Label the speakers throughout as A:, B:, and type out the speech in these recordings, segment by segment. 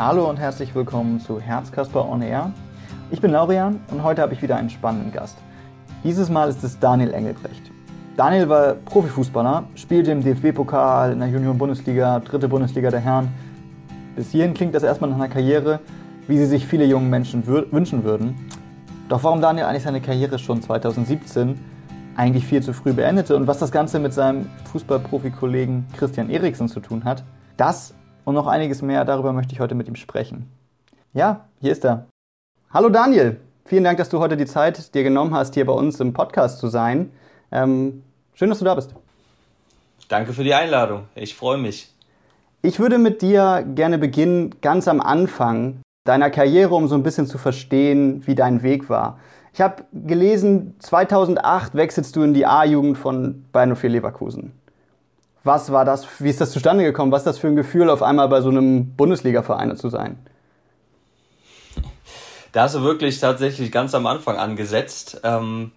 A: Hallo und herzlich willkommen zu Herzkasper On Air. Ich bin Laurian und heute habe ich wieder einen spannenden Gast. Dieses Mal ist es Daniel Engelbrecht. Daniel war Profifußballer, spielte im DFB-Pokal, in der Junioren-Bundesliga, dritte Bundesliga der Herren. Bis hierhin klingt das erstmal nach einer Karriere, wie sie sich viele junge Menschen wünschen würden. Doch warum Daniel eigentlich seine Karriere schon 2017 eigentlich viel zu früh beendete und was das Ganze mit seinem Fußballprofi-Kollegen Christian Eriksen zu tun hat, das und noch einiges mehr, darüber möchte ich heute mit ihm sprechen. Ja, hier ist er. Hallo Daniel, vielen Dank, dass du heute die Zeit dir genommen hast, hier bei uns im Podcast zu sein. Ähm, schön, dass du da bist.
B: Danke für die Einladung. Ich freue mich.
A: Ich würde mit dir gerne beginnen, ganz am Anfang deiner Karriere, um so ein bisschen zu verstehen, wie dein Weg war. Ich habe gelesen, 2008 wechselst du in die A-Jugend von Bayern 04 Leverkusen. Was war das? Wie ist das zustande gekommen? Was ist das für ein Gefühl, auf einmal bei so einem Bundesliga-Verein zu sein?
B: Da hast du wirklich tatsächlich ganz am Anfang angesetzt. Ähm,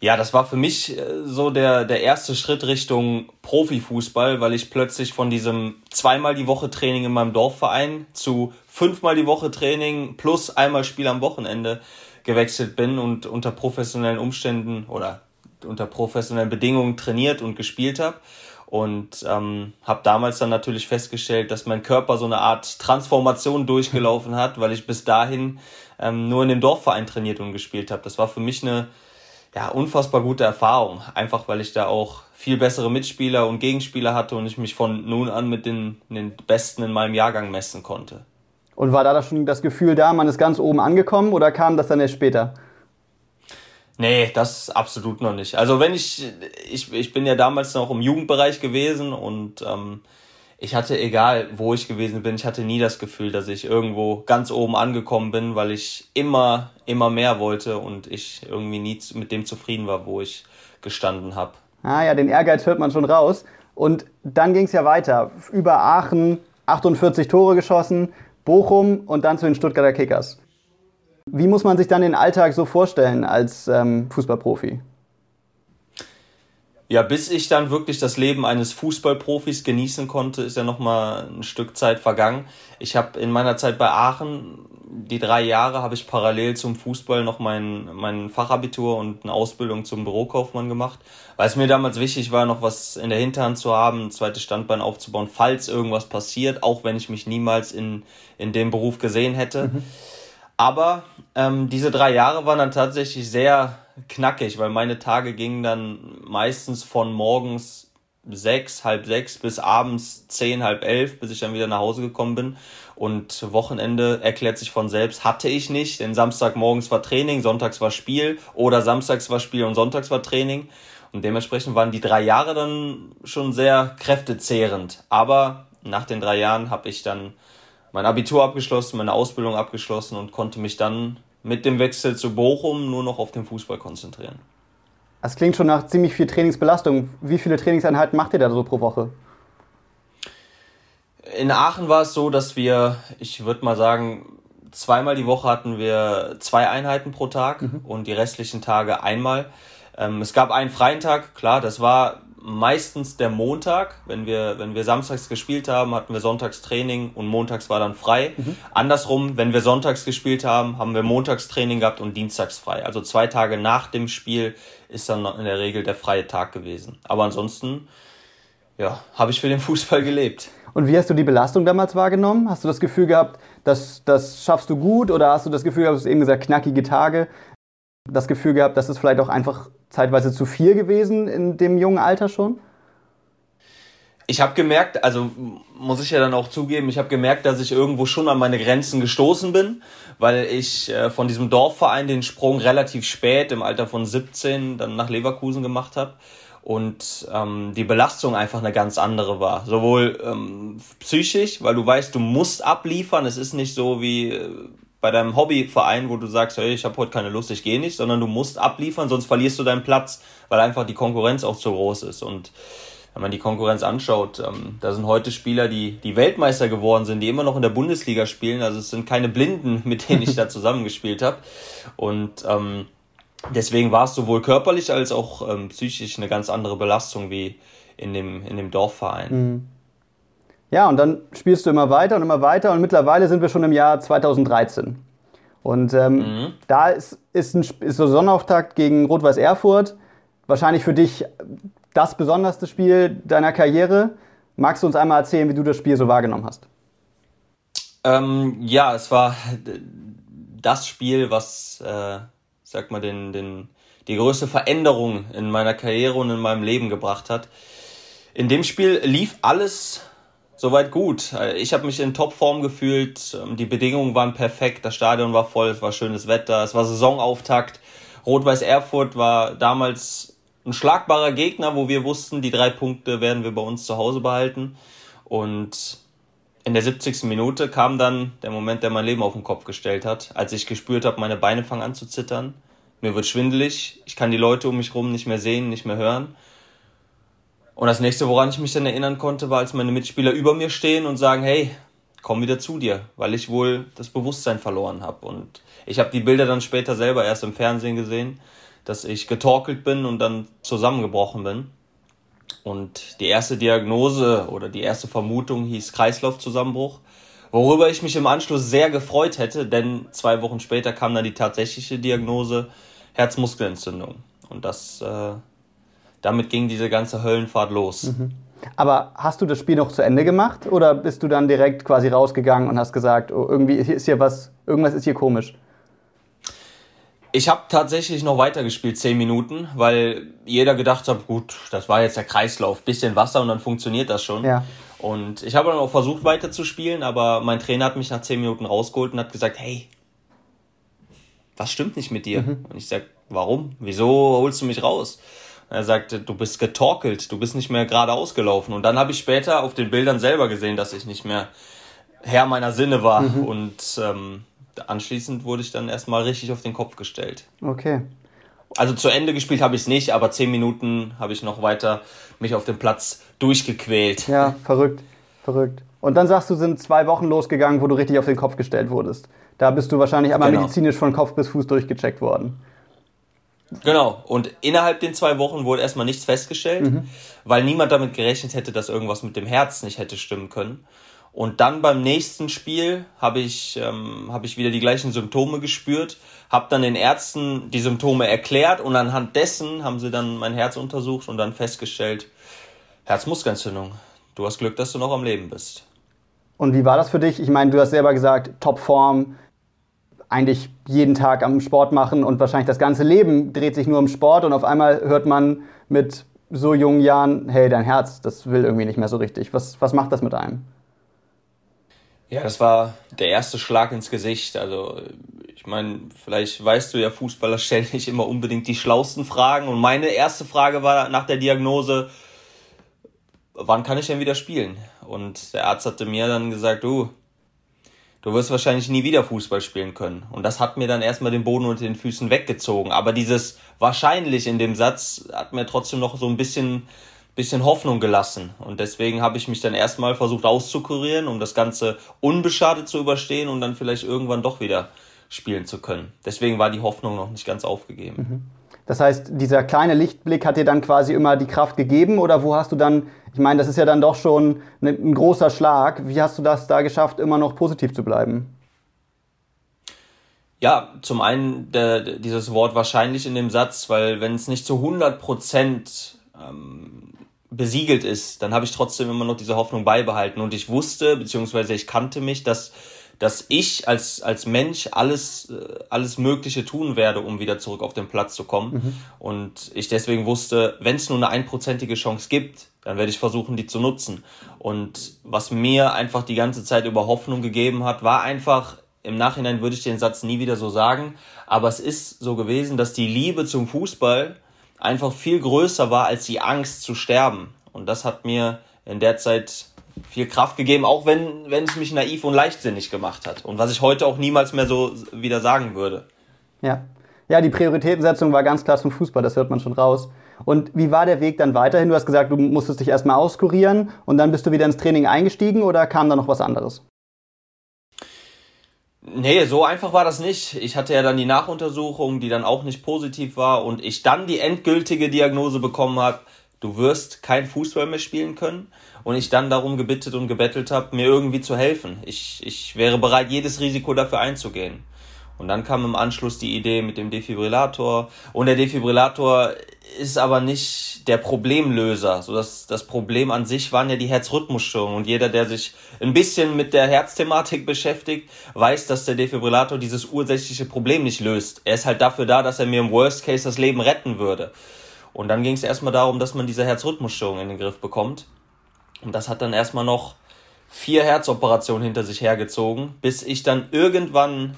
B: ja, das war für mich äh, so der, der erste Schritt Richtung Profifußball, weil ich plötzlich von diesem zweimal die Woche Training in meinem Dorfverein zu fünfmal die Woche Training plus einmal Spiel am Wochenende gewechselt bin und unter professionellen Umständen oder unter professionellen Bedingungen trainiert und gespielt habe. Und ähm, habe damals dann natürlich festgestellt, dass mein Körper so eine Art Transformation durchgelaufen hat, weil ich bis dahin ähm, nur in dem Dorfverein trainiert und gespielt habe. Das war für mich eine ja, unfassbar gute Erfahrung. Einfach weil ich da auch viel bessere Mitspieler und Gegenspieler hatte und ich mich von nun an mit den, den Besten in meinem Jahrgang messen konnte.
A: Und war da schon das Gefühl da, man ist ganz oben angekommen oder kam das dann erst später?
B: Nee, das absolut noch nicht. Also wenn ich, ich, ich bin ja damals noch im Jugendbereich gewesen und ähm, ich hatte, egal wo ich gewesen bin, ich hatte nie das Gefühl, dass ich irgendwo ganz oben angekommen bin, weil ich immer, immer mehr wollte und ich irgendwie nie mit dem zufrieden war, wo ich gestanden habe.
A: Ah ja, den Ehrgeiz hört man schon raus. Und dann ging es ja weiter. Über Aachen 48 Tore geschossen, Bochum und dann zu den Stuttgarter Kickers. Wie muss man sich dann den Alltag so vorstellen als ähm, Fußballprofi?
B: Ja, bis ich dann wirklich das Leben eines Fußballprofis genießen konnte, ist ja noch mal ein Stück Zeit vergangen. Ich habe in meiner Zeit bei Aachen die drei Jahre habe ich parallel zum Fußball noch mein mein Fachabitur und eine Ausbildung zum Bürokaufmann gemacht, weil es mir damals wichtig war, noch was in der Hinterhand zu haben, ein zweites Standbein aufzubauen, falls irgendwas passiert, auch wenn ich mich niemals in in dem Beruf gesehen hätte. Mhm. Aber ähm, diese drei Jahre waren dann tatsächlich sehr knackig, weil meine Tage gingen dann meistens von morgens sechs, halb sechs bis abends zehn, halb elf, bis ich dann wieder nach Hause gekommen bin. Und Wochenende erklärt sich von selbst, hatte ich nicht, denn Samstagmorgens war Training, sonntags war Spiel oder samstags war Spiel und sonntags war Training. Und dementsprechend waren die drei Jahre dann schon sehr kräftezehrend. Aber nach den drei Jahren habe ich dann mein Abitur abgeschlossen, meine Ausbildung abgeschlossen und konnte mich dann mit dem Wechsel zu Bochum nur noch auf den Fußball konzentrieren.
A: Das klingt schon nach ziemlich viel Trainingsbelastung. Wie viele Trainingseinheiten macht ihr da so pro Woche?
B: In Aachen war es so, dass wir, ich würde mal sagen, zweimal die Woche hatten wir zwei Einheiten pro Tag mhm. und die restlichen Tage einmal. Ähm, es gab einen freien Tag, klar, das war meistens der Montag. Wenn wir, wenn wir samstags gespielt haben, hatten wir sonntags Training und montags war dann frei. Mhm. Andersrum, wenn wir sonntags gespielt haben, haben wir montags Training gehabt und dienstags frei. Also zwei Tage nach dem Spiel ist dann in der Regel der freie Tag gewesen. Aber ansonsten, ja, habe ich für den Fußball gelebt.
A: Und wie hast du die Belastung damals wahrgenommen? Hast du das Gefühl gehabt, dass das schaffst du gut oder hast du das Gefühl gehabt, du hast eben gesagt, knackige Tage? Das Gefühl gehabt, dass es vielleicht auch einfach zeitweise zu viel gewesen in dem jungen Alter schon?
B: Ich habe gemerkt, also muss ich ja dann auch zugeben, ich habe gemerkt, dass ich irgendwo schon an meine Grenzen gestoßen bin, weil ich äh, von diesem Dorfverein den Sprung relativ spät im Alter von 17 dann nach Leverkusen gemacht habe und ähm, die Belastung einfach eine ganz andere war. Sowohl ähm, psychisch, weil du weißt, du musst abliefern. Es ist nicht so wie äh, bei deinem Hobbyverein, wo du sagst, hey, ich habe heute keine Lust, ich gehe nicht, sondern du musst abliefern, sonst verlierst du deinen Platz, weil einfach die Konkurrenz auch zu groß ist. Und wenn man die Konkurrenz anschaut, ähm, da sind heute Spieler, die, die Weltmeister geworden sind, die immer noch in der Bundesliga spielen. Also es sind keine Blinden, mit denen ich da zusammengespielt habe. Und ähm, deswegen war es sowohl körperlich als auch ähm, psychisch eine ganz andere Belastung wie in dem, in dem Dorfverein. Mhm.
A: Ja, und dann spielst du immer weiter und immer weiter und mittlerweile sind wir schon im Jahr 2013. Und ähm, mhm. da ist, ist, ein, ist so Sonnenauftakt gegen Rot-Weiß Erfurt wahrscheinlich für dich das besonderste Spiel deiner Karriere. Magst du uns einmal erzählen, wie du das Spiel so wahrgenommen hast?
B: Ähm, ja, es war das Spiel, was, äh, sag mal, den, den, die größte Veränderung in meiner Karriere und in meinem Leben gebracht hat. In dem Spiel lief alles soweit gut. Ich habe mich in Topform gefühlt. Die Bedingungen waren perfekt. Das Stadion war voll. Es war schönes Wetter. Es war Saisonauftakt. Rot-Weiß Erfurt war damals ein schlagbarer Gegner, wo wir wussten, die drei Punkte werden wir bei uns zu Hause behalten. Und in der 70. Minute kam dann der Moment, der mein Leben auf den Kopf gestellt hat, als ich gespürt habe, meine Beine fangen an zu zittern. Mir wird schwindelig, ich kann die Leute um mich herum nicht mehr sehen, nicht mehr hören. Und das nächste, woran ich mich dann erinnern konnte, war, als meine Mitspieler über mir stehen und sagen, hey, komm wieder zu dir, weil ich wohl das Bewusstsein verloren habe. Und ich habe die Bilder dann später selber erst im Fernsehen gesehen, dass ich getorkelt bin und dann zusammengebrochen bin. Und die erste Diagnose oder die erste Vermutung hieß Kreislaufzusammenbruch, worüber ich mich im Anschluss sehr gefreut hätte, denn zwei Wochen später kam dann die tatsächliche Diagnose Herzmuskelentzündung. Und das, äh, damit ging diese ganze Höllenfahrt los. Mhm.
A: Aber hast du das Spiel noch zu Ende gemacht oder bist du dann direkt quasi rausgegangen und hast gesagt, oh, irgendwie ist hier was, irgendwas ist hier komisch?
B: Ich habe tatsächlich noch weitergespielt, zehn Minuten, weil jeder gedacht hat, gut, das war jetzt der Kreislauf, bisschen Wasser und dann funktioniert das schon. Ja. Und ich habe dann auch versucht weiterzuspielen, aber mein Trainer hat mich nach zehn Minuten rausgeholt und hat gesagt, hey, was stimmt nicht mit dir? Mhm. Und ich sag, warum? Wieso holst du mich raus? Er sagte, du bist getorkelt, du bist nicht mehr gerade ausgelaufen. Und dann habe ich später auf den Bildern selber gesehen, dass ich nicht mehr Herr meiner Sinne war. Mhm. Und ähm, anschließend wurde ich dann erstmal richtig auf den Kopf gestellt.
A: Okay.
B: Also zu Ende gespielt habe ich es nicht, aber zehn Minuten habe ich noch weiter mich auf dem Platz durchgequält.
A: Ja, verrückt, verrückt. Und dann sagst du, sind zwei Wochen losgegangen, wo du richtig auf den Kopf gestellt wurdest. Da bist du wahrscheinlich einmal genau. medizinisch von Kopf bis Fuß durchgecheckt worden.
B: Genau, und innerhalb den zwei Wochen wurde erstmal nichts festgestellt, mhm. weil niemand damit gerechnet hätte, dass irgendwas mit dem Herz nicht hätte stimmen können. Und dann beim nächsten Spiel habe ich, ähm, hab ich wieder die gleichen Symptome gespürt, habe dann den Ärzten die Symptome erklärt und anhand dessen haben sie dann mein Herz untersucht und dann festgestellt, Herzmuskelentzündung. Du hast Glück, dass du noch am Leben bist.
A: Und wie war das für dich? Ich meine, du hast selber gesagt, Topform, eigentlich jeden Tag am Sport machen und wahrscheinlich das ganze Leben dreht sich nur um Sport und auf einmal hört man mit so jungen Jahren, hey, dein Herz, das will irgendwie nicht mehr so richtig. Was, was macht das mit einem?
B: Ja, das war der erste Schlag ins Gesicht. Also ich meine, vielleicht weißt du ja, Fußballer stellen nicht immer unbedingt die schlausten Fragen. Und meine erste Frage war nach der Diagnose, wann kann ich denn wieder spielen? Und der Arzt hatte mir dann gesagt, du, du wirst wahrscheinlich nie wieder Fußball spielen können. Und das hat mir dann erstmal den Boden unter den Füßen weggezogen. Aber dieses wahrscheinlich in dem Satz hat mir trotzdem noch so ein bisschen bisschen Hoffnung gelassen. Und deswegen habe ich mich dann erstmal versucht auszukurieren, um das Ganze unbeschadet zu überstehen und dann vielleicht irgendwann doch wieder spielen zu können. Deswegen war die Hoffnung noch nicht ganz aufgegeben. Mhm.
A: Das heißt, dieser kleine Lichtblick hat dir dann quasi immer die Kraft gegeben oder wo hast du dann, ich meine, das ist ja dann doch schon ein großer Schlag. Wie hast du das da geschafft, immer noch positiv zu bleiben?
B: Ja, zum einen der, dieses Wort wahrscheinlich in dem Satz, weil wenn es nicht zu 100 Prozent ähm, besiegelt ist, dann habe ich trotzdem immer noch diese Hoffnung beibehalten. Und ich wusste, beziehungsweise ich kannte mich, dass, dass ich als, als Mensch alles, äh, alles Mögliche tun werde, um wieder zurück auf den Platz zu kommen. Mhm. Und ich deswegen wusste, wenn es nur eine einprozentige Chance gibt, dann werde ich versuchen, die zu nutzen. Und was mir einfach die ganze Zeit über Hoffnung gegeben hat, war einfach, im Nachhinein würde ich den Satz nie wieder so sagen, aber es ist so gewesen, dass die Liebe zum Fußball einfach viel größer war als die Angst zu sterben. Und das hat mir in der Zeit viel Kraft gegeben, auch wenn, wenn es mich naiv und leichtsinnig gemacht hat. Und was ich heute auch niemals mehr so wieder sagen würde.
A: Ja. Ja, die Prioritätensetzung war ganz klar zum Fußball, das hört man schon raus. Und wie war der Weg dann weiterhin? Du hast gesagt, du musstest dich erstmal auskurieren und dann bist du wieder ins Training eingestiegen oder kam da noch was anderes?
B: Nee, so einfach war das nicht. Ich hatte ja dann die Nachuntersuchung, die dann auch nicht positiv war und ich dann die endgültige Diagnose bekommen habe, du wirst kein Fußball mehr spielen können. Und ich dann darum gebittet und gebettelt habe, mir irgendwie zu helfen. Ich, ich wäre bereit, jedes Risiko dafür einzugehen. Und dann kam im Anschluss die Idee mit dem Defibrillator. Und der Defibrillator ist aber nicht der Problemlöser. So das, das Problem an sich waren ja die Herzrhythmusstörungen. Und jeder, der sich ein bisschen mit der Herzthematik beschäftigt, weiß, dass der Defibrillator dieses ursächliche Problem nicht löst. Er ist halt dafür da, dass er mir im Worst Case das Leben retten würde. Und dann ging es erstmal darum, dass man diese Herzrhythmusstörung in den Griff bekommt. Und das hat dann erstmal noch vier Herzoperationen hinter sich hergezogen, bis ich dann irgendwann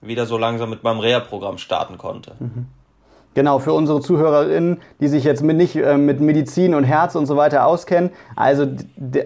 B: wieder so langsam mit meinem Reha-Programm starten konnte. Mhm.
A: Genau, für unsere ZuhörerInnen, die sich jetzt mit, nicht äh, mit Medizin und Herz und so weiter auskennen. Also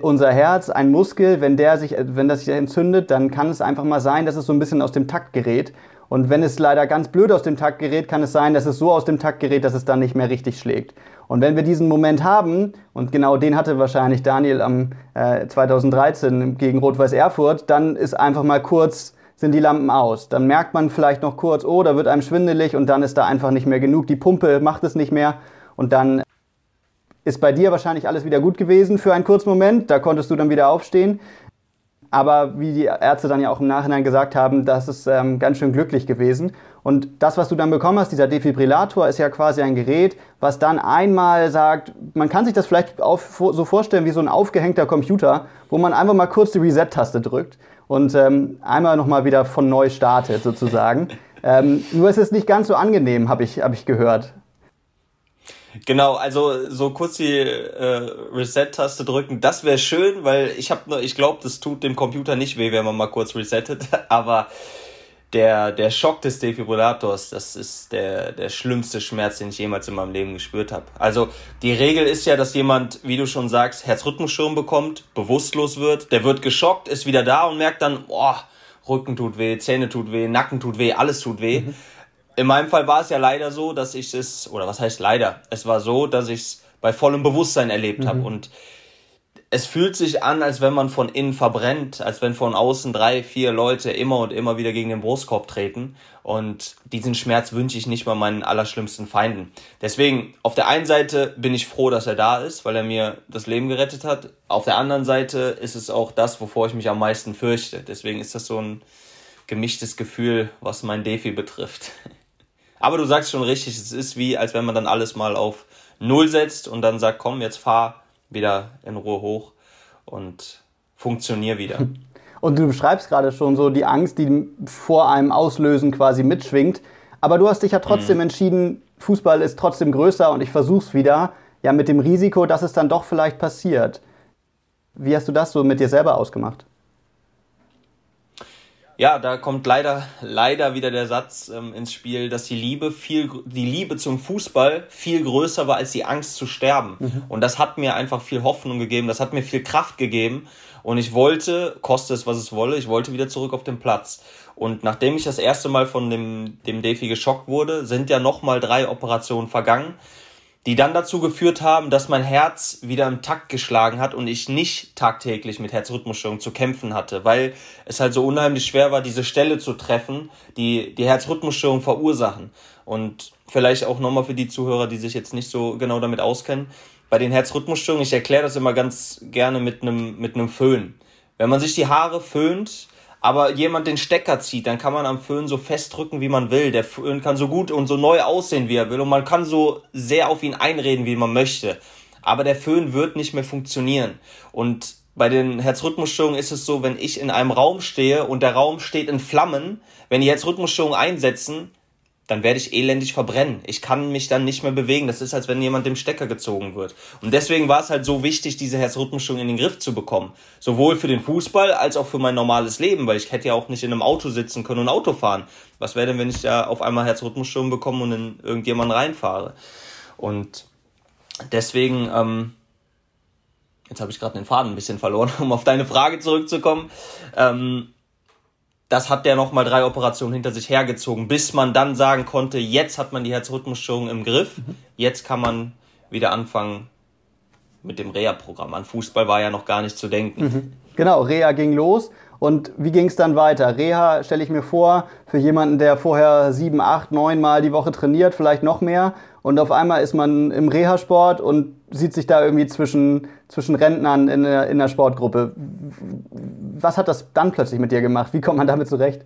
A: unser Herz, ein Muskel, wenn, der sich, wenn das sich entzündet, dann kann es einfach mal sein, dass es so ein bisschen aus dem Takt gerät. Und wenn es leider ganz blöd aus dem Takt gerät, kann es sein, dass es so aus dem Takt gerät, dass es dann nicht mehr richtig schlägt. Und wenn wir diesen Moment haben, und genau den hatte wahrscheinlich Daniel am äh, 2013 gegen Rot-Weiß Erfurt, dann ist einfach mal kurz sind die Lampen aus. Dann merkt man vielleicht noch kurz, oh, da wird einem schwindelig und dann ist da einfach nicht mehr genug. Die Pumpe macht es nicht mehr und dann ist bei dir wahrscheinlich alles wieder gut gewesen für einen kurzen Moment. Da konntest du dann wieder aufstehen. Aber wie die Ärzte dann ja auch im Nachhinein gesagt haben, das ist ähm, ganz schön glücklich gewesen. Und das, was du dann bekommen hast, dieser Defibrillator, ist ja quasi ein Gerät, was dann einmal sagt, man kann sich das vielleicht auf, so vorstellen wie so ein aufgehängter Computer, wo man einfach mal kurz die Reset-Taste drückt und ähm, einmal nochmal wieder von neu startet sozusagen. ähm, nur ist es nicht ganz so angenehm, habe ich, hab ich gehört.
B: Genau, also so kurz die äh, Reset-Taste drücken, das wäre schön, weil ich habe, ich glaube, das tut dem Computer nicht weh, wenn man mal kurz resettet. Aber der, der Schock des Defibrillators, das ist der, der schlimmste Schmerz, den ich jemals in meinem Leben gespürt habe. Also die Regel ist ja, dass jemand, wie du schon sagst, Herzrhythmusstörung bekommt, bewusstlos wird, der wird geschockt, ist wieder da und merkt dann, boah, Rücken tut weh, Zähne tut weh, Nacken tut weh, alles tut weh. Mhm. In meinem Fall war es ja leider so, dass ich es, oder was heißt leider, es war so, dass ich es bei vollem Bewusstsein erlebt mhm. habe und es fühlt sich an, als wenn man von innen verbrennt, als wenn von außen drei, vier Leute immer und immer wieder gegen den Brustkorb treten. Und diesen Schmerz wünsche ich nicht mal meinen allerschlimmsten Feinden. Deswegen, auf der einen Seite bin ich froh, dass er da ist, weil er mir das Leben gerettet hat. Auf der anderen Seite ist es auch das, wovor ich mich am meisten fürchte. Deswegen ist das so ein gemischtes Gefühl, was mein Defi betrifft. Aber du sagst schon richtig, es ist wie, als wenn man dann alles mal auf Null setzt und dann sagt, komm, jetzt fahr wieder in Ruhe hoch und funktioniere wieder.
A: Und du beschreibst gerade schon so die Angst, die vor einem Auslösen quasi mitschwingt. Aber du hast dich ja trotzdem mhm. entschieden, Fußball ist trotzdem größer und ich versuch's wieder. Ja, mit dem Risiko, dass es dann doch vielleicht passiert. Wie hast du das so mit dir selber ausgemacht?
B: Ja, da kommt leider, leider wieder der Satz ähm, ins Spiel, dass die Liebe viel, die Liebe zum Fußball viel größer war als die Angst zu sterben. Mhm. Und das hat mir einfach viel Hoffnung gegeben, das hat mir viel Kraft gegeben. Und ich wollte, koste es was es wolle, ich wollte wieder zurück auf den Platz. Und nachdem ich das erste Mal von dem, dem Defi geschockt wurde, sind ja nochmal drei Operationen vergangen die dann dazu geführt haben, dass mein Herz wieder im Takt geschlagen hat und ich nicht tagtäglich mit Herzrhythmusstörungen zu kämpfen hatte, weil es halt so unheimlich schwer war, diese Stelle zu treffen, die die Herzrhythmusstörung verursachen. Und vielleicht auch nochmal für die Zuhörer, die sich jetzt nicht so genau damit auskennen, bei den Herzrhythmusstörungen, ich erkläre das immer ganz gerne mit einem mit einem Föhn. Wenn man sich die Haare föhnt, aber jemand den Stecker zieht, dann kann man am Föhn so festdrücken, wie man will. Der Föhn kann so gut und so neu aussehen, wie er will. Und man kann so sehr auf ihn einreden, wie man möchte. Aber der Föhn wird nicht mehr funktionieren. Und bei den Herzrhythmusstörungen ist es so, wenn ich in einem Raum stehe und der Raum steht in Flammen, wenn die Herzrhythmusstörungen einsetzen, dann werde ich elendig verbrennen. Ich kann mich dann nicht mehr bewegen. Das ist, als wenn jemand dem Stecker gezogen wird. Und deswegen war es halt so wichtig, diese Herzrhythmusstörung in den Griff zu bekommen. Sowohl für den Fußball als auch für mein normales Leben, weil ich hätte ja auch nicht in einem Auto sitzen können und Auto fahren. Was wäre denn, wenn ich da auf einmal Herzrhythmusstörung bekomme und in irgendjemanden reinfahre? Und deswegen, ähm, jetzt habe ich gerade den Faden ein bisschen verloren, um auf deine Frage zurückzukommen. Ähm, das hat der nochmal drei Operationen hinter sich hergezogen, bis man dann sagen konnte, jetzt hat man die Herzrhythmusstörung im Griff, mhm. jetzt kann man wieder anfangen mit dem Reha-Programm. An Fußball war ja noch gar nicht zu denken.
A: Mhm. Genau, Reha ging los Und wie ging es dann weiter? Reha stelle ich mir vor, für jemanden, der vorher sieben, acht, neun Mal die Woche trainiert, vielleicht noch mehr. Und auf einmal ist man im Reha-Sport und sieht sich da irgendwie zwischen, zwischen Rentnern in der, in der Sportgruppe. Was hat das dann plötzlich mit dir gemacht? Wie kommt man damit zurecht?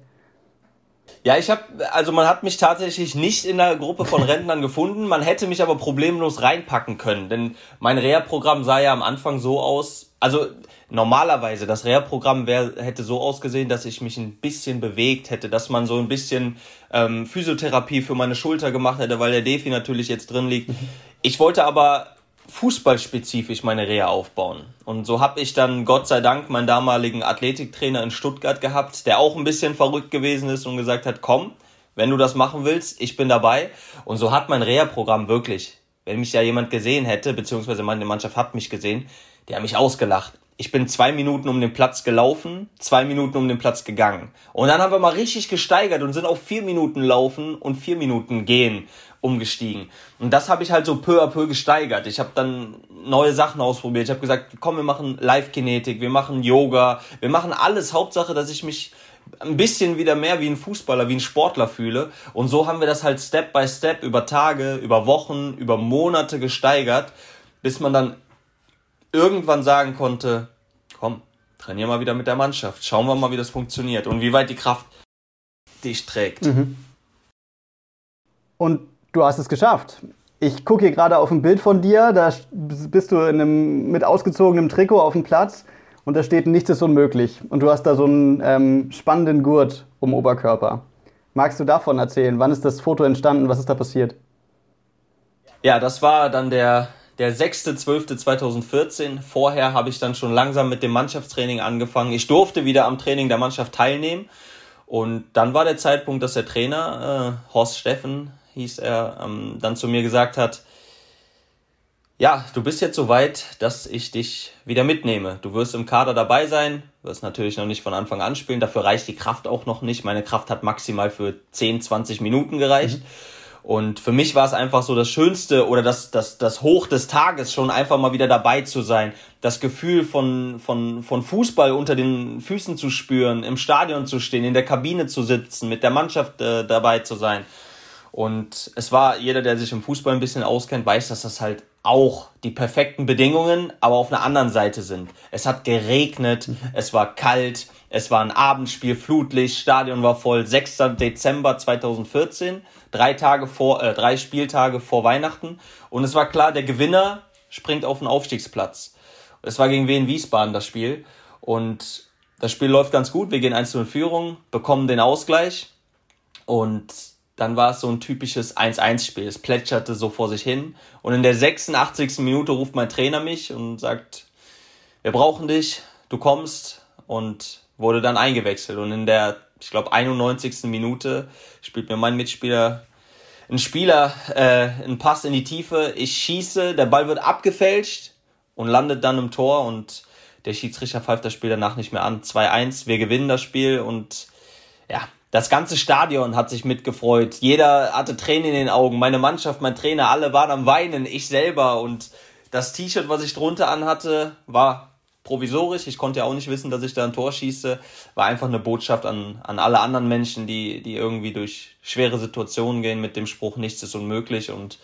B: Ja, ich habe, also man hat mich tatsächlich nicht in der Gruppe von Rentnern gefunden. Man hätte mich aber problemlos reinpacken können, denn mein Reha-Programm sah ja am Anfang so aus. Also normalerweise das Reha-Programm hätte so ausgesehen, dass ich mich ein bisschen bewegt hätte, dass man so ein bisschen ähm, Physiotherapie für meine Schulter gemacht hätte, weil der Defi natürlich jetzt drin liegt. Mhm. Ich wollte aber fußballspezifisch meine Reha aufbauen. Und so habe ich dann Gott sei Dank meinen damaligen Athletiktrainer in Stuttgart gehabt, der auch ein bisschen verrückt gewesen ist und gesagt hat, komm, wenn du das machen willst, ich bin dabei. Und so hat mein Reha-Programm wirklich, wenn mich ja jemand gesehen hätte, beziehungsweise meine Mannschaft hat mich gesehen, die haben mich ausgelacht. Ich bin zwei Minuten um den Platz gelaufen, zwei Minuten um den Platz gegangen. Und dann haben wir mal richtig gesteigert und sind auf vier Minuten laufen und vier Minuten gehen umgestiegen. Und das habe ich halt so peu à peu gesteigert. Ich habe dann neue Sachen ausprobiert. Ich habe gesagt, komm, wir machen Live-Kinetik, wir machen Yoga, wir machen alles. Hauptsache, dass ich mich ein bisschen wieder mehr wie ein Fußballer, wie ein Sportler fühle. Und so haben wir das halt Step by Step über Tage, über Wochen, über Monate gesteigert, bis man dann irgendwann sagen konnte, komm, trainier mal wieder mit der Mannschaft. Schauen wir mal, wie das funktioniert und wie weit die Kraft dich trägt. Mhm.
A: Und du hast es geschafft. Ich gucke hier gerade auf ein Bild von dir, da bist du in einem, mit ausgezogenem Trikot auf dem Platz und da steht nichts ist unmöglich. Und du hast da so einen ähm, spannenden Gurt um Oberkörper. Magst du davon erzählen? Wann ist das Foto entstanden? Was ist da passiert?
B: Ja, das war dann der, der 6.12.2014. Vorher habe ich dann schon langsam mit dem Mannschaftstraining angefangen. Ich durfte wieder am Training der Mannschaft teilnehmen. Und dann war der Zeitpunkt, dass der Trainer, äh, Horst Steffen, hieß er, ähm, dann zu mir gesagt hat, ja, du bist jetzt so weit, dass ich dich wieder mitnehme. Du wirst im Kader dabei sein, wirst natürlich noch nicht von Anfang an spielen, dafür reicht die Kraft auch noch nicht. Meine Kraft hat maximal für 10, 20 Minuten gereicht. Mhm. Und für mich war es einfach so das Schönste oder das, das, das Hoch des Tages, schon einfach mal wieder dabei zu sein. Das Gefühl von, von, von Fußball unter den Füßen zu spüren, im Stadion zu stehen, in der Kabine zu sitzen, mit der Mannschaft äh, dabei zu sein. Und es war, jeder, der sich im Fußball ein bisschen auskennt, weiß, dass das halt auch die perfekten Bedingungen, aber auf einer anderen Seite sind. Es hat geregnet, mhm. es war kalt, es war ein Abendspiel, Flutlicht, Stadion war voll. 6. Dezember 2014, drei Tage vor, äh, drei Spieltage vor Weihnachten. Und es war klar, der Gewinner springt auf den Aufstiegsplatz. Es war gegen Wien Wiesbaden das Spiel. Und das Spiel läuft ganz gut. Wir gehen 1 in Führung, bekommen den Ausgleich. Und dann war es so ein typisches 1-1-Spiel. Es plätscherte so vor sich hin. Und in der 86. Minute ruft mein Trainer mich und sagt, wir brauchen dich, du kommst und wurde dann eingewechselt. Und in der, ich glaube, 91. Minute spielt mir mein Mitspieler ein Spieler äh, einen Pass in die Tiefe. Ich schieße, der Ball wird abgefälscht und landet dann im Tor und der Schiedsrichter pfeift das Spiel danach nicht mehr an. 2-1, wir gewinnen das Spiel und ja, das ganze Stadion hat sich mitgefreut. Jeder hatte Tränen in den Augen. Meine Mannschaft, mein Trainer, alle waren am Weinen. Ich selber. Und das T-Shirt, was ich drunter anhatte, war provisorisch. Ich konnte ja auch nicht wissen, dass ich da ein Tor schieße. War einfach eine Botschaft an, an alle anderen Menschen, die, die irgendwie durch schwere Situationen gehen mit dem Spruch, nichts ist unmöglich. Und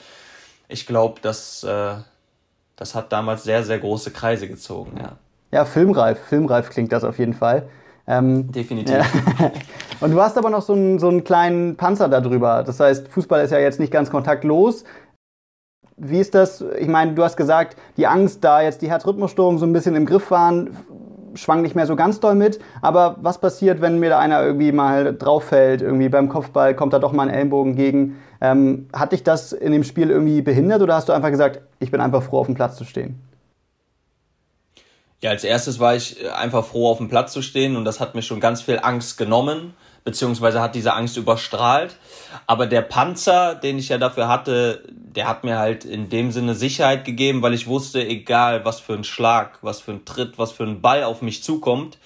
B: ich glaube, das, äh, das hat damals sehr, sehr große Kreise gezogen. Ja.
A: ja, filmreif. Filmreif klingt das auf jeden Fall.
B: Ähm, Definitiv. Ja.
A: Und du hast aber noch so einen, so einen kleinen Panzer darüber. Das heißt, Fußball ist ja jetzt nicht ganz kontaktlos. Wie ist das? Ich meine, du hast gesagt, die Angst, da jetzt die Herzrhythmusstörungen so ein bisschen im Griff waren, schwang nicht mehr so ganz doll mit. Aber was passiert, wenn mir da einer irgendwie mal drauf fällt? Irgendwie beim Kopfball kommt da doch mal ein Ellenbogen gegen. Ähm, hat dich das in dem Spiel irgendwie behindert oder hast du einfach gesagt, ich bin einfach froh, auf dem Platz zu stehen?
B: Ja, als erstes war ich äh, einfach froh, auf dem Platz zu stehen und das hat mir schon ganz viel Angst genommen, beziehungsweise hat diese Angst überstrahlt. Aber der Panzer, den ich ja dafür hatte, der hat mir halt in dem Sinne Sicherheit gegeben, weil ich wusste, egal was für ein Schlag, was für ein Tritt, was für ein Ball auf mich zukommt,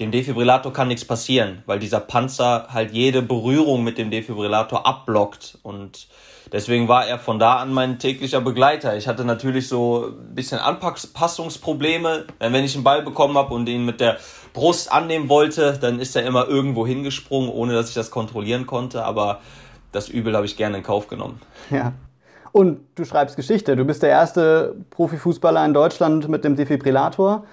B: dem Defibrillator kann nichts passieren, weil dieser Panzer halt jede Berührung mit dem Defibrillator abblockt und deswegen war er von da an mein täglicher Begleiter. Ich hatte natürlich so ein bisschen Anpassungsprobleme, wenn ich einen Ball bekommen habe und ihn mit der Brust annehmen wollte, dann ist er immer irgendwo hingesprungen, ohne dass ich das kontrollieren konnte, aber das Übel habe ich gerne in Kauf genommen.
A: Ja. Und du schreibst Geschichte. Du bist der erste Profifußballer in Deutschland mit dem Defibrillator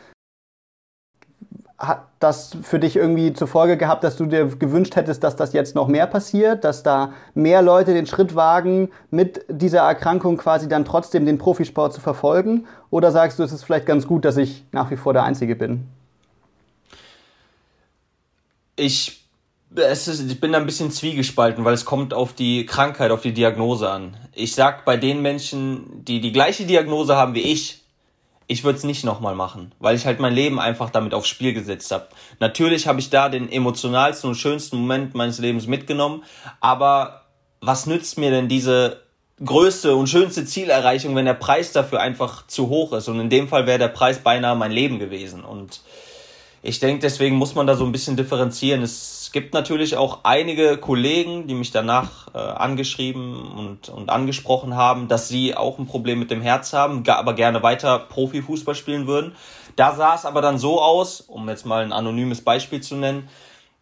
A: hat das für dich irgendwie zur Folge gehabt, dass du dir gewünscht hättest, dass das jetzt noch mehr passiert, dass da mehr Leute den Schritt wagen, mit dieser Erkrankung quasi dann trotzdem den Profisport zu verfolgen? Oder sagst du, es ist vielleicht ganz gut, dass ich nach wie vor der Einzige bin?
B: Ich, ist, ich bin da ein bisschen zwiegespalten, weil es kommt auf die Krankheit, auf die Diagnose an. Ich sag bei den Menschen, die die gleiche Diagnose haben wie ich, ich würde es nicht nochmal machen, weil ich halt mein Leben einfach damit aufs Spiel gesetzt habe. Natürlich habe ich da den emotionalsten und schönsten Moment meines Lebens mitgenommen, aber was nützt mir denn diese größte und schönste Zielerreichung, wenn der Preis dafür einfach zu hoch ist? Und in dem Fall wäre der Preis beinahe mein Leben gewesen. Und ich denke, deswegen muss man da so ein bisschen differenzieren. Es gibt natürlich auch einige Kollegen, die mich danach äh, angeschrieben und, und angesprochen haben, dass sie auch ein Problem mit dem Herz haben, aber gerne weiter Profifußball spielen würden. Da sah es aber dann so aus, um jetzt mal ein anonymes Beispiel zu nennen,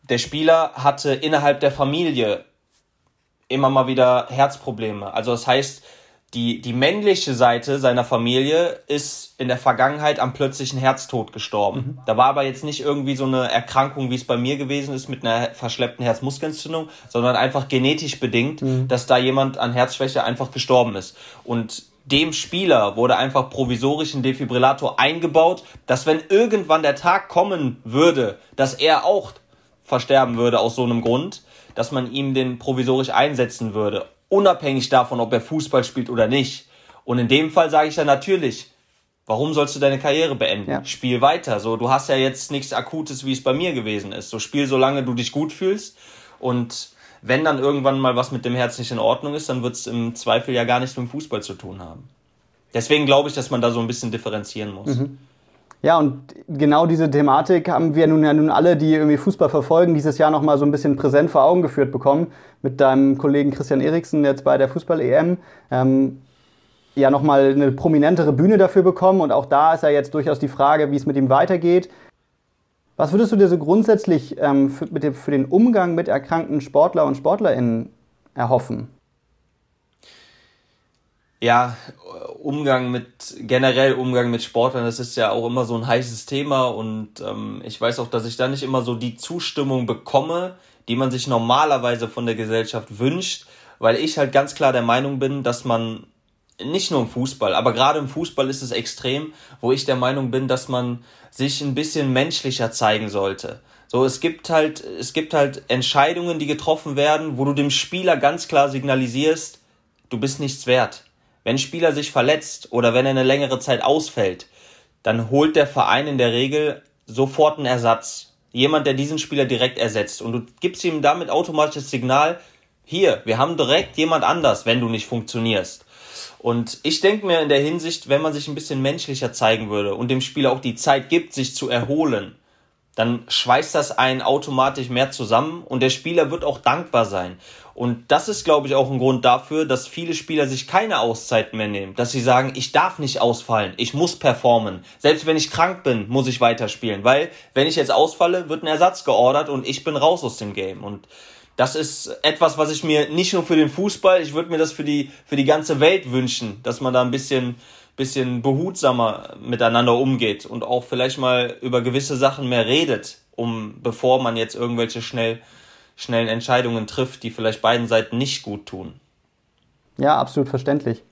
B: der Spieler hatte innerhalb der Familie immer mal wieder Herzprobleme. Also das heißt, die, die männliche Seite seiner Familie ist in der Vergangenheit am plötzlichen Herztod gestorben. Mhm. Da war aber jetzt nicht irgendwie so eine Erkrankung, wie es bei mir gewesen ist, mit einer verschleppten Herzmuskelentzündung, sondern einfach genetisch bedingt, mhm. dass da jemand an Herzschwäche einfach gestorben ist. Und dem Spieler wurde einfach provisorisch ein Defibrillator eingebaut, dass wenn irgendwann der Tag kommen würde, dass er auch versterben würde aus so einem Grund, dass man ihm den provisorisch einsetzen würde unabhängig davon, ob er Fußball spielt oder nicht. Und in dem Fall sage ich dann natürlich, warum sollst du deine Karriere beenden? Ja. Spiel weiter. So, du hast ja jetzt nichts Akutes, wie es bei mir gewesen ist. So, spiel solange du dich gut fühlst. Und wenn dann irgendwann mal was mit dem Herz nicht in Ordnung ist, dann wird es im Zweifel ja gar nichts mit dem Fußball zu tun haben. Deswegen glaube ich, dass man da so ein bisschen differenzieren muss. Mhm.
A: Ja, und genau diese Thematik haben wir nun ja nun alle, die irgendwie Fußball verfolgen, dieses Jahr nochmal so ein bisschen präsent vor Augen geführt bekommen. Mit deinem Kollegen Christian Eriksen jetzt bei der Fußball-EM. Ähm, ja, nochmal eine prominentere Bühne dafür bekommen. Und auch da ist ja jetzt durchaus die Frage, wie es mit ihm weitergeht. Was würdest du dir so grundsätzlich ähm, für, dem, für den Umgang mit erkrankten Sportler und SportlerInnen erhoffen?
B: ja, Umgang mit, generell Umgang mit Sportlern, das ist ja auch immer so ein heißes Thema und ähm, ich weiß auch, dass ich da nicht immer so die Zustimmung bekomme, die man sich normalerweise von der Gesellschaft wünscht, weil ich halt ganz klar der Meinung bin, dass man nicht nur im Fußball, aber gerade im Fußball ist es extrem, wo ich der Meinung bin, dass man sich ein bisschen menschlicher zeigen sollte. So, es gibt halt, es gibt halt Entscheidungen, die getroffen werden, wo du dem Spieler ganz klar signalisierst, du bist nichts wert wenn ein Spieler sich verletzt oder wenn er eine längere Zeit ausfällt, dann holt der Verein in der Regel sofort einen Ersatz. Jemand, der diesen Spieler direkt ersetzt. Und du gibst ihm damit automatisch das Signal, hier, wir haben direkt jemand anders, wenn du nicht funktionierst. Und ich denke mir in der Hinsicht, wenn man sich ein bisschen menschlicher zeigen würde und dem Spieler auch die Zeit gibt, sich zu erholen, dann schweißt das einen automatisch mehr zusammen und der Spieler wird auch dankbar sein. Und das ist, glaube ich, auch ein Grund dafür, dass viele Spieler sich keine Auszeiten mehr nehmen. Dass sie sagen, ich darf nicht ausfallen, ich muss performen. Selbst wenn ich krank bin, muss ich weiterspielen. Weil, wenn ich jetzt ausfalle, wird ein Ersatz geordert und ich bin raus aus dem Game. Und das ist etwas, was ich mir nicht nur für den Fußball, ich würde mir das für die, für die ganze Welt wünschen, dass man da ein bisschen, bisschen behutsamer miteinander umgeht und auch vielleicht mal über gewisse Sachen mehr redet, um, bevor man jetzt irgendwelche schnell schnellen Entscheidungen trifft, die vielleicht beiden Seiten nicht gut tun.
A: Ja, absolut verständlich.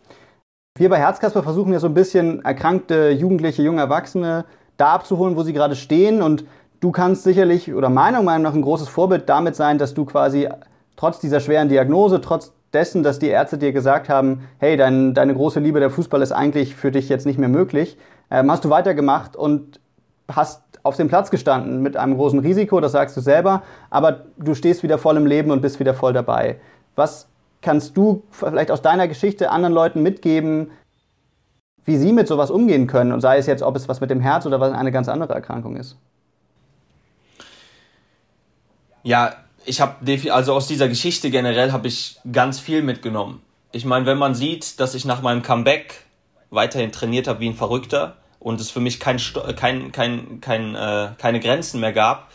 A: Wir bei Herzkasper versuchen ja so ein bisschen erkrankte Jugendliche, junge Erwachsene da abzuholen, wo sie gerade stehen. Und du kannst sicherlich oder meiner Meinung nach ein großes Vorbild damit sein, dass du quasi trotz dieser schweren Diagnose, trotz dessen, dass die Ärzte dir gesagt haben, hey, dein, deine große Liebe der Fußball ist eigentlich für dich jetzt nicht mehr möglich, ähm, hast du weitergemacht und hast auf dem Platz gestanden mit einem großen Risiko, das sagst du selber, aber du stehst wieder voll im Leben und bist wieder voll dabei. Was kannst du vielleicht aus deiner Geschichte anderen Leuten mitgeben, wie sie mit sowas umgehen können und sei es jetzt, ob es was mit dem Herz oder was eine ganz andere Erkrankung ist?
B: Ja, ich habe also aus dieser Geschichte generell habe ich ganz viel mitgenommen. Ich meine, wenn man sieht, dass ich nach meinem Comeback weiterhin trainiert habe wie ein Verrückter und es für mich kein, kein, kein, kein, äh, keine Grenzen mehr gab,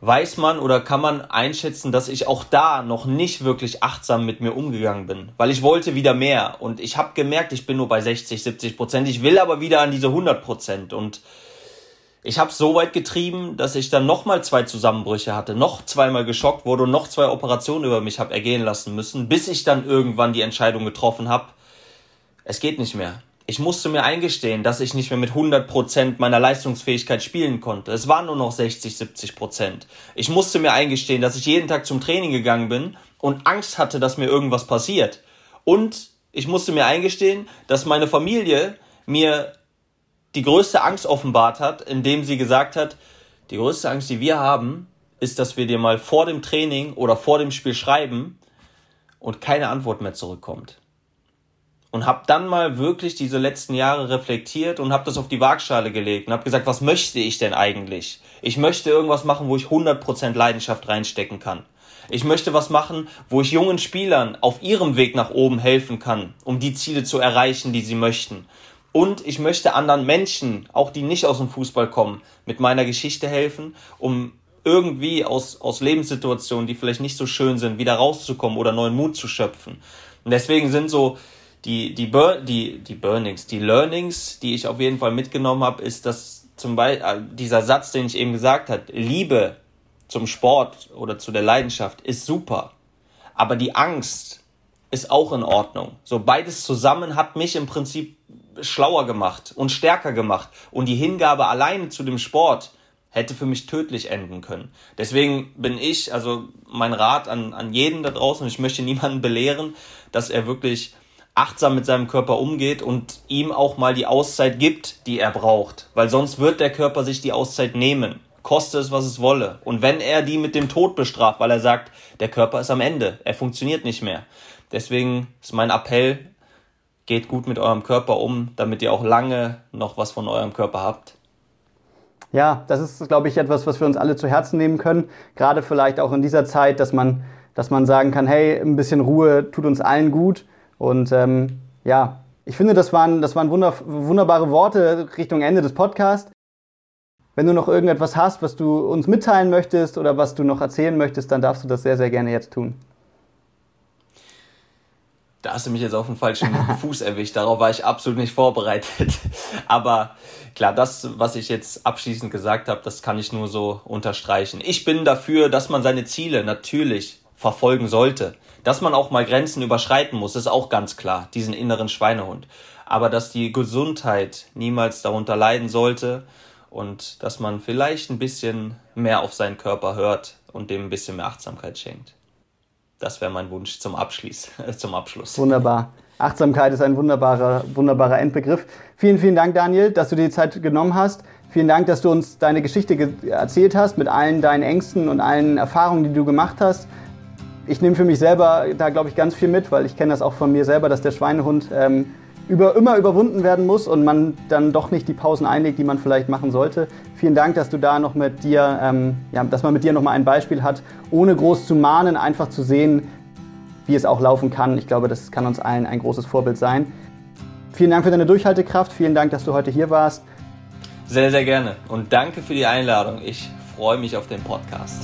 B: weiß man oder kann man einschätzen, dass ich auch da noch nicht wirklich achtsam mit mir umgegangen bin, weil ich wollte wieder mehr und ich habe gemerkt, ich bin nur bei 60, 70 Prozent, ich will aber wieder an diese 100 Prozent und ich habe so weit getrieben, dass ich dann nochmal zwei Zusammenbrüche hatte, noch zweimal geschockt wurde und noch zwei Operationen über mich habe ergehen lassen müssen, bis ich dann irgendwann die Entscheidung getroffen habe, es geht nicht mehr. Ich musste mir eingestehen, dass ich nicht mehr mit 100% meiner Leistungsfähigkeit spielen konnte. Es waren nur noch 60, 70%. Ich musste mir eingestehen, dass ich jeden Tag zum Training gegangen bin und Angst hatte, dass mir irgendwas passiert. Und ich musste mir eingestehen, dass meine Familie mir die größte Angst offenbart hat, indem sie gesagt hat, die größte Angst, die wir haben, ist, dass wir dir mal vor dem Training oder vor dem Spiel schreiben und keine Antwort mehr zurückkommt. Und habe dann mal wirklich diese letzten Jahre reflektiert und habe das auf die Waagschale gelegt und habe gesagt, was möchte ich denn eigentlich? Ich möchte irgendwas machen, wo ich 100% Leidenschaft reinstecken kann. Ich möchte was machen, wo ich jungen Spielern auf ihrem Weg nach oben helfen kann, um die Ziele zu erreichen, die sie möchten. Und ich möchte anderen Menschen, auch die nicht aus dem Fußball kommen, mit meiner Geschichte helfen, um irgendwie aus, aus Lebenssituationen, die vielleicht nicht so schön sind, wieder rauszukommen oder neuen Mut zu schöpfen. Und deswegen sind so die, die, Bur die, die Burnings, die Learnings, die ich auf jeden Fall mitgenommen habe, ist, dass zum Beispiel äh, dieser Satz, den ich eben gesagt habe, Liebe zum Sport oder zu der Leidenschaft ist super. Aber die Angst ist auch in Ordnung. So beides zusammen hat mich im Prinzip schlauer gemacht und stärker gemacht. Und die Hingabe alleine zu dem Sport hätte für mich tödlich enden können. Deswegen bin ich, also mein Rat an, an jeden da draußen, ich möchte niemanden belehren, dass er wirklich achtsam mit seinem Körper umgeht und ihm auch mal die Auszeit gibt, die er braucht. Weil sonst wird der Körper sich die Auszeit nehmen. Koste es, was es wolle. Und wenn er die mit dem Tod bestraft, weil er sagt, der Körper ist am Ende, er funktioniert nicht mehr. Deswegen ist mein Appell geht gut mit eurem Körper um, damit ihr auch lange noch was von eurem Körper habt.
A: Ja, das ist, glaube ich, etwas, was wir uns alle zu Herzen nehmen können. Gerade vielleicht auch in dieser Zeit, dass man, dass man sagen kann, hey, ein bisschen Ruhe tut uns allen gut. Und ähm, ja, ich finde, das waren, das waren wunder, wunderbare Worte Richtung Ende des Podcasts. Wenn du noch irgendetwas hast, was du uns mitteilen möchtest oder was du noch erzählen möchtest, dann darfst du das sehr, sehr gerne jetzt tun
B: da hast du mich jetzt auf den falschen Fuß erwischt. Darauf war ich absolut nicht vorbereitet. Aber klar, das, was ich jetzt abschließend gesagt habe, das kann ich nur so unterstreichen. Ich bin dafür, dass man seine Ziele natürlich verfolgen sollte. Dass man auch mal Grenzen überschreiten muss, ist auch ganz klar, diesen inneren Schweinehund. Aber dass die Gesundheit niemals darunter leiden sollte und dass man vielleicht ein bisschen mehr auf seinen Körper hört und dem ein bisschen mehr Achtsamkeit schenkt das wäre mein Wunsch zum, Abschluss, zum Abschluss.
A: Wunderbar. Achtsamkeit ist ein wunderbarer, wunderbarer Endbegriff. Vielen, vielen Dank, Daniel, dass du dir die Zeit genommen hast. Vielen Dank, dass du uns deine Geschichte erzählt hast mit allen deinen Ängsten und allen Erfahrungen, die du gemacht hast. Ich nehme für mich selber da, glaube ich, ganz viel mit, weil ich kenne das auch von mir selber, dass der Schweinehund ähm, über, immer überwunden werden muss und man dann doch nicht die Pausen einlegt, die man vielleicht machen sollte. Vielen Dank, dass du da noch mit dir, ähm, ja, dass man mit dir nochmal ein Beispiel hat, ohne groß zu mahnen, einfach zu sehen, wie es auch laufen kann. Ich glaube, das kann uns allen ein großes Vorbild sein. Vielen Dank für deine Durchhaltekraft. Vielen Dank, dass du heute hier warst.
B: Sehr, sehr gerne. Und danke für die Einladung. Ich freue mich auf den Podcast.